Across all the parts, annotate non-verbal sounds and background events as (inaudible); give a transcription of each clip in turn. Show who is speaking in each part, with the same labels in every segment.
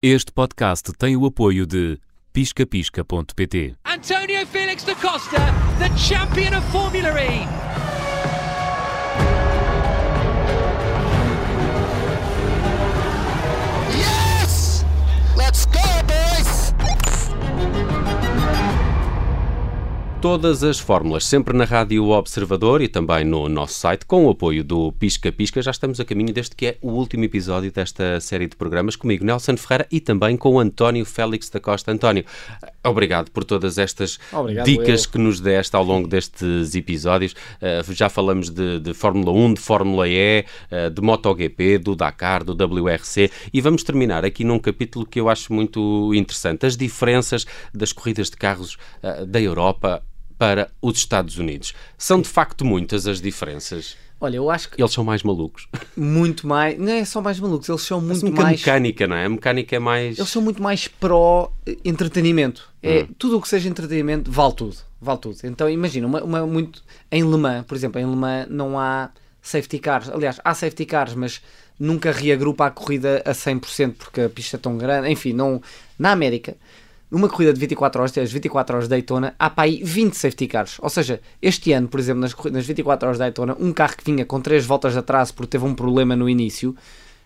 Speaker 1: Este podcast tem o apoio de piscapisca.pt.
Speaker 2: Antonio Felix da Costa, the champion of Formula E.
Speaker 3: Todas as fórmulas, sempre na Rádio Observador e também no nosso site, com o apoio do Pisca Pisca. Já estamos a caminho deste que é o último episódio desta série de programas, comigo, Nelson Ferreira, e também com o António Félix da Costa. António, obrigado por todas estas
Speaker 4: Obrigado,
Speaker 3: dicas
Speaker 4: eu.
Speaker 3: que nos deste ao longo destes episódios. Uh, já falamos de, de Fórmula 1, de Fórmula E, uh, de MotoGP, do Dakar, do WRC, e vamos terminar aqui num capítulo que eu acho muito interessante: as diferenças das corridas de carros uh, da Europa para os Estados Unidos. São de facto muitas as diferenças.
Speaker 4: Olha, eu acho que
Speaker 3: Eles são mais malucos.
Speaker 4: muito mais. Não é só mais malucos, eles são muito mais.
Speaker 3: mecânica, não é? A mecânica é mais.
Speaker 4: Eles são muito mais pró eh, entretenimento. É,
Speaker 3: Hum.
Speaker 4: Tudo o que seja entretenimento vale tudo. Vale tudo. Então imagina, uma, uma muito. Em Le Mans, por exemplo, em Le Mans não há safety cars. Aliás, há safety cars, mas nunca reagrupa a corrida a 100% porque a pista é tão grande. Enfim, não. Na América. Numa corrida de 24 horas, as 24 horas de Daytona, há para aí 20 safety cars. Ou seja, este ano, por exemplo, nas, nas 24 horas de Daytona, um carro que vinha com 3 voltas de atraso porque teve um problema no início,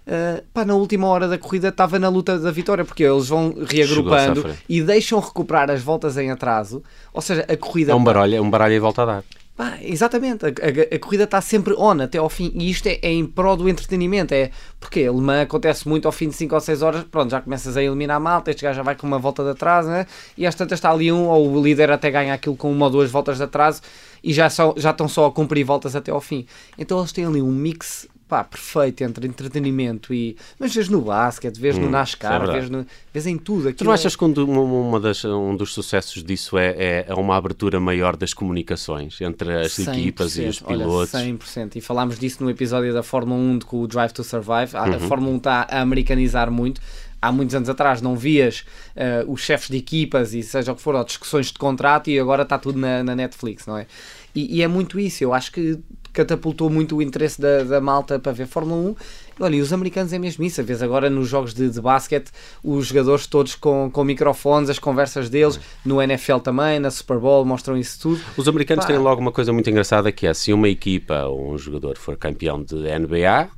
Speaker 4: Uh, pá, na última hora da corrida estava na luta da vitória, porque eles vão reagrupando e deixam recuperar as voltas em atraso. Ou seja, a corrida.
Speaker 3: É um baralho, é um baralho em volta a dar.
Speaker 4: Pá, exatamente, a, a- a corrida está sempre on até ao fim e isto é, é em prol do entretenimento. É porque Le Mans acontece muito ao fim de 5 ou 6 horas, pronto, já começas a eliminar a malta, este gajo já vai com uma volta de atraso, né? e às tantas está ali um, ou o líder até ganha aquilo com uma ou duas voltas de atraso e já, só, já estão só a cumprir voltas até ao fim. Então eles têm ali um mix pá, perfeito entre entretenimento e. Mas vês no basquete, vês no
Speaker 3: isso é
Speaker 4: NASCAR,
Speaker 3: verdade.
Speaker 4: vês, no, vês em tudo.
Speaker 3: Tu
Speaker 4: Aquilo
Speaker 3: não
Speaker 4: é-
Speaker 3: achas que um, uma- das- um dos sucessos disso é, é- é uma abertura maior das comunicações entre as equipas e os
Speaker 4: 100%, olha,
Speaker 3: pilotos?
Speaker 4: 100%. E falámos disso no episódio da Fórmula 1 de- com o Drive to Survive. A-
Speaker 3: Uhum.
Speaker 4: A Fórmula 1 está a americanizar muito. Há muitos anos atrás não vias eh, os chefes de equipas e seja o que for, ou discussões de contrato e agora está tudo na, na Netflix, não é? E, e é muito isso. Eu acho que catapultou muito o interesse da, da malta para ver Fórmula 1. E, olha, e os americanos é mesmo isso. A vez agora nos jogos de, de basquete, os jogadores todos com, com microfones, as conversas deles, no NFL também, na Super Bowl, mostram isso tudo.
Speaker 3: Os americanos
Speaker 4: Pá.
Speaker 3: têm logo uma coisa muito engraçada que é se uma equipa ou um jogador for campeão de NBA,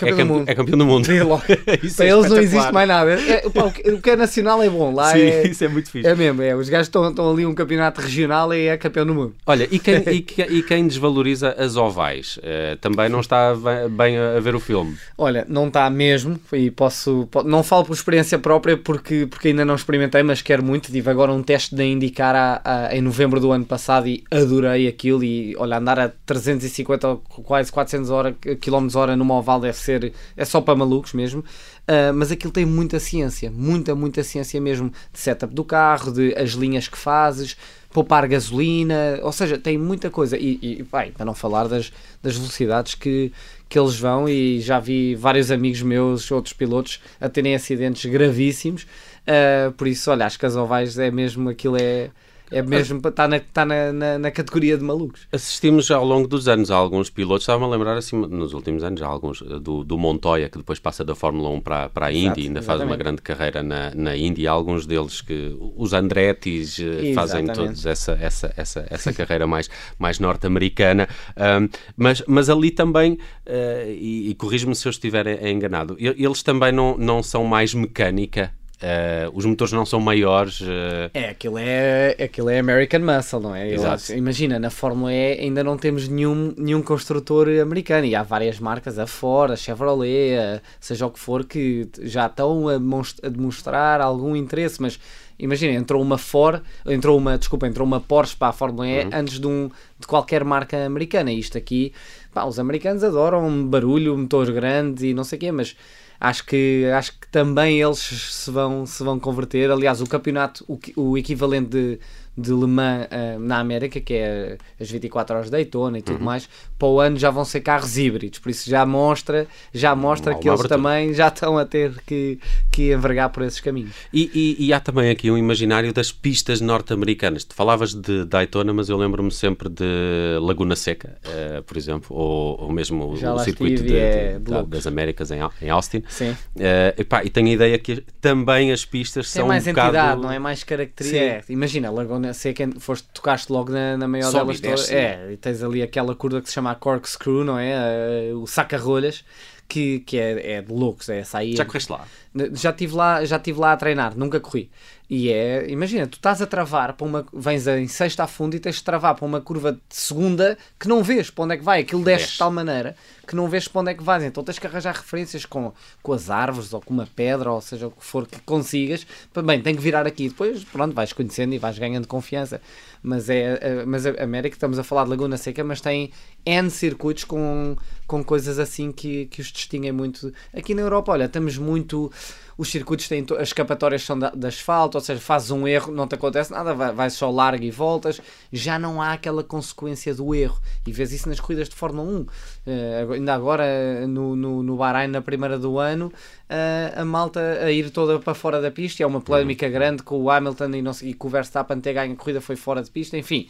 Speaker 4: Campeão
Speaker 3: é, campe- é campeão do mundo. (laughs) (laughs)
Speaker 4: Para
Speaker 3: é
Speaker 4: eles não existe mais nada. É, pá, o, que, é nacional é bom. Lá
Speaker 3: Sim,
Speaker 4: é,
Speaker 3: isso é muito fixe.
Speaker 4: é mesmo. É. Os gajos estão, estão ali um campeonato regional e é campeão do mundo.
Speaker 3: Olha, e quem, (laughs) e e quem desvaloriza as ovais? Eh, também não está bem a ver o filme.
Speaker 4: Olha, não está mesmo. E posso, po- Não falo por experiência própria porque, porque ainda não experimentei, mas quero muito. Tive agora um teste da IndyCar a- a- em novembro do ano passado e adorei aquilo. E olha, andar a 350 ou quase 400 hora, km hora numa oval deve ser. É só para malucos mesmo. Ah, mas aquilo tem muita ciência, muita, muita ciência mesmo de setup do carro, de as linhas que fazes, poupar gasolina, ou seja, tem muita coisa. E, e para não falar das, das velocidades que, que eles vão, e já vi vários amigos meus, outros pilotos, a terem acidentes gravíssimos. Ah, por isso, olha, as ovais é mesmo aquilo é. É mesmo, está na, tá na, na, na categoria de malucos.
Speaker 3: Assistimos ao longo dos anos a alguns pilotos, estava-me a lembrar assim, nos últimos anos, há alguns eh, do, do Montoya, que depois passa da Fórmula 1 para, para a
Speaker 4: Exato,
Speaker 3: Indy, ainda faz uma
Speaker 4: exatamente.
Speaker 3: grande carreira na, na Indy, há alguns deles que, os Andrettis, eh, fazem
Speaker 4: Exatamente.
Speaker 3: todos essa, essa, essa, essa carreira mais, mais norte-americana, Ahm, mas, mas ali também, eh, e, e corrijo-me se eu estiver enganado, eles também não, não são mais mecânica, eh, os motores não são maiores, eh,
Speaker 4: É, aquilo é, aquilo é American Muscle, não é?
Speaker 3: Exato.
Speaker 4: imagina, na Fórmula E ainda não temos nenhum, nenhum construtor americano e há várias marcas, a Ford, a Chevrolet, a- seja o que for, que já estão a, a demonstrar algum interesse, mas imagina, entrou uma Ford, entrou uma, desculpa, entrou uma Porsche para a Fórmula E antes de, um, de qualquer marca americana. E isto aqui, pá, os americanos adoram barulho, motor grande e não sei o quê, mas acho que, acho que também eles se vão, se vão converter. Aliás, o campeonato, o, o equivalente de, de Le Mans uh, na América, que é as 24 horas de Daytona e tudo uhum. mais, para o ano já vão ser carros híbridos, por isso já mostra, já mostra que eles também já estão a ter que, que envergar por esses caminhos.
Speaker 3: E, e, e há também aqui um imaginário das pistas norte-americanas. Tu falavas de Daytona, mas eu lembro-me sempre de Laguna Seca, uh, por exemplo, ou, ou mesmo já o circuito de, é de, de, das Américas em, em Austin.
Speaker 4: Sim. Uh,
Speaker 3: epá, e tenho a ideia que também as pistas
Speaker 4: Tem
Speaker 3: são
Speaker 4: mais
Speaker 3: um
Speaker 4: entidade,
Speaker 3: bocado...
Speaker 4: não é mais característica. É, imagina, Laguna Seca, foste, tocaste logo na, na maior Sobe delas. É, e tens ali aquela curva que se chama corkscrew, não é? Uh, o saca-rolhas que, que é, é de loucos, é aí.
Speaker 3: Já correste lá?
Speaker 4: Já estive lá, já estive lá a treinar, nunca corri. E é, imagina, tu estás a travar para uma, vens em sexta a fundo e tens de travar para uma curva de segunda que não vês para onde é que vai, aquilo desce de tal maneira que não vês para onde é que vais, então tens que arranjar referências com, com as árvores ou com uma pedra, ou seja, o que for que consigas, bem, tem que virar aqui, depois pronto, vais conhecendo e vais ganhando confiança, mas é, é mas a América, estamos a falar de Laguna Seca, mas tem N circuitos com, com coisas assim que, que os distinguem muito, aqui na Europa, olha, estamos muito os circuitos têm as escapatórias são de, de asfalto, ou seja, fazes um erro, não te acontece nada, vais vai só largo e voltas, já não há aquela consequência do erro. E vês isso nas corridas de Fórmula 1. Uh, eh, ainda agora no, no, no Bahrein, na primeira do ano, uh, a malta a ir toda para fora da pista. E é uma polémica uhum. grande com o Hamilton e, não, e com o Verstappen ter ganho a corrida foi fora de pista, enfim.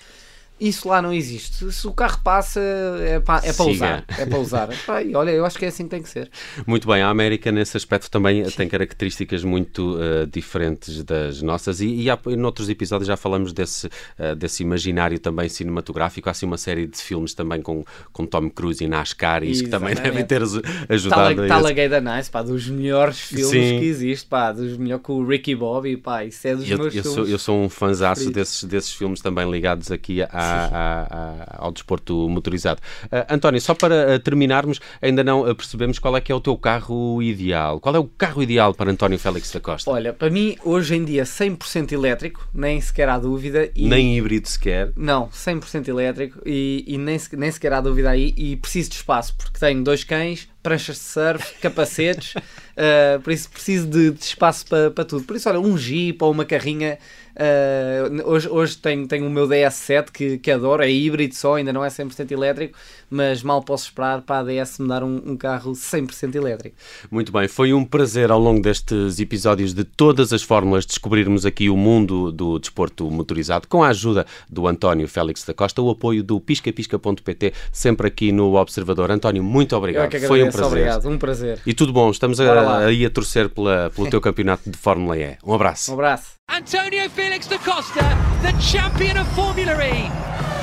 Speaker 4: Isso lá não existe. Se o carro passa, é para, é para usar. É para usar. (laughs) e olha, eu acho que é assim que tem que ser.
Speaker 3: Muito bem, a América nesse aspecto também tem características muito uh, diferentes das nossas e, e há, em outros episódios já falamos desse, uh, desse imaginário também cinematográfico. Há assim uma série de filmes também com, com Tom Cruise e NASCAR e isso que também devem ter ajudado.
Speaker 4: Talladega Nice, pá, dos melhores filmes Sim. que existe, pá, dos melhores com o Ricky Bobby, pá, isso é dos
Speaker 3: eu,
Speaker 4: meus
Speaker 3: eu
Speaker 4: filmes.
Speaker 3: Sou, eu sou um fãzaço desses, desses filmes também ligados aqui a ao desporto motorizado. Uh, António, só para uh, terminarmos, ainda não uh, percebemos qual é que é o teu carro ideal. Qual é o carro ideal para António Félix da Costa?
Speaker 4: Olha, para mim, hoje em dia, 100% elétrico, nem sequer há dúvida.
Speaker 3: E... Nem híbrido sequer?
Speaker 4: Não, 100% elétrico e, e nem, nem sequer há dúvida aí. E preciso de espaço, porque tenho dois cães, pranchas de surf, (laughs) capacetes, uh, por isso preciso de, de espaço para, para tudo. Por isso, olha, um Jeep ou uma carrinha Uh, hoje hoje tenho, tenho o meu DS7 que, que adoro, é híbrido só, ainda não é 100% elétrico, mas mal posso esperar para a DS me dar um, um carro 100% elétrico.
Speaker 3: Muito bem, foi um prazer ao longo destes episódios de todas as fórmulas descobrirmos aqui o mundo do desporto motorizado com a ajuda do António Félix da Costa, o apoio do piscapisca.pt, sempre aqui no Observador. António, muito obrigado.
Speaker 4: foi um prazer. Obrigado, um prazer.
Speaker 3: E tudo bom, estamos a, aí a torcer pela, pelo teu (laughs) campeonato de Fórmula E. Um abraço.
Speaker 4: Um abraço.
Speaker 2: Antonio Felix da Costa, the champion of Formula E.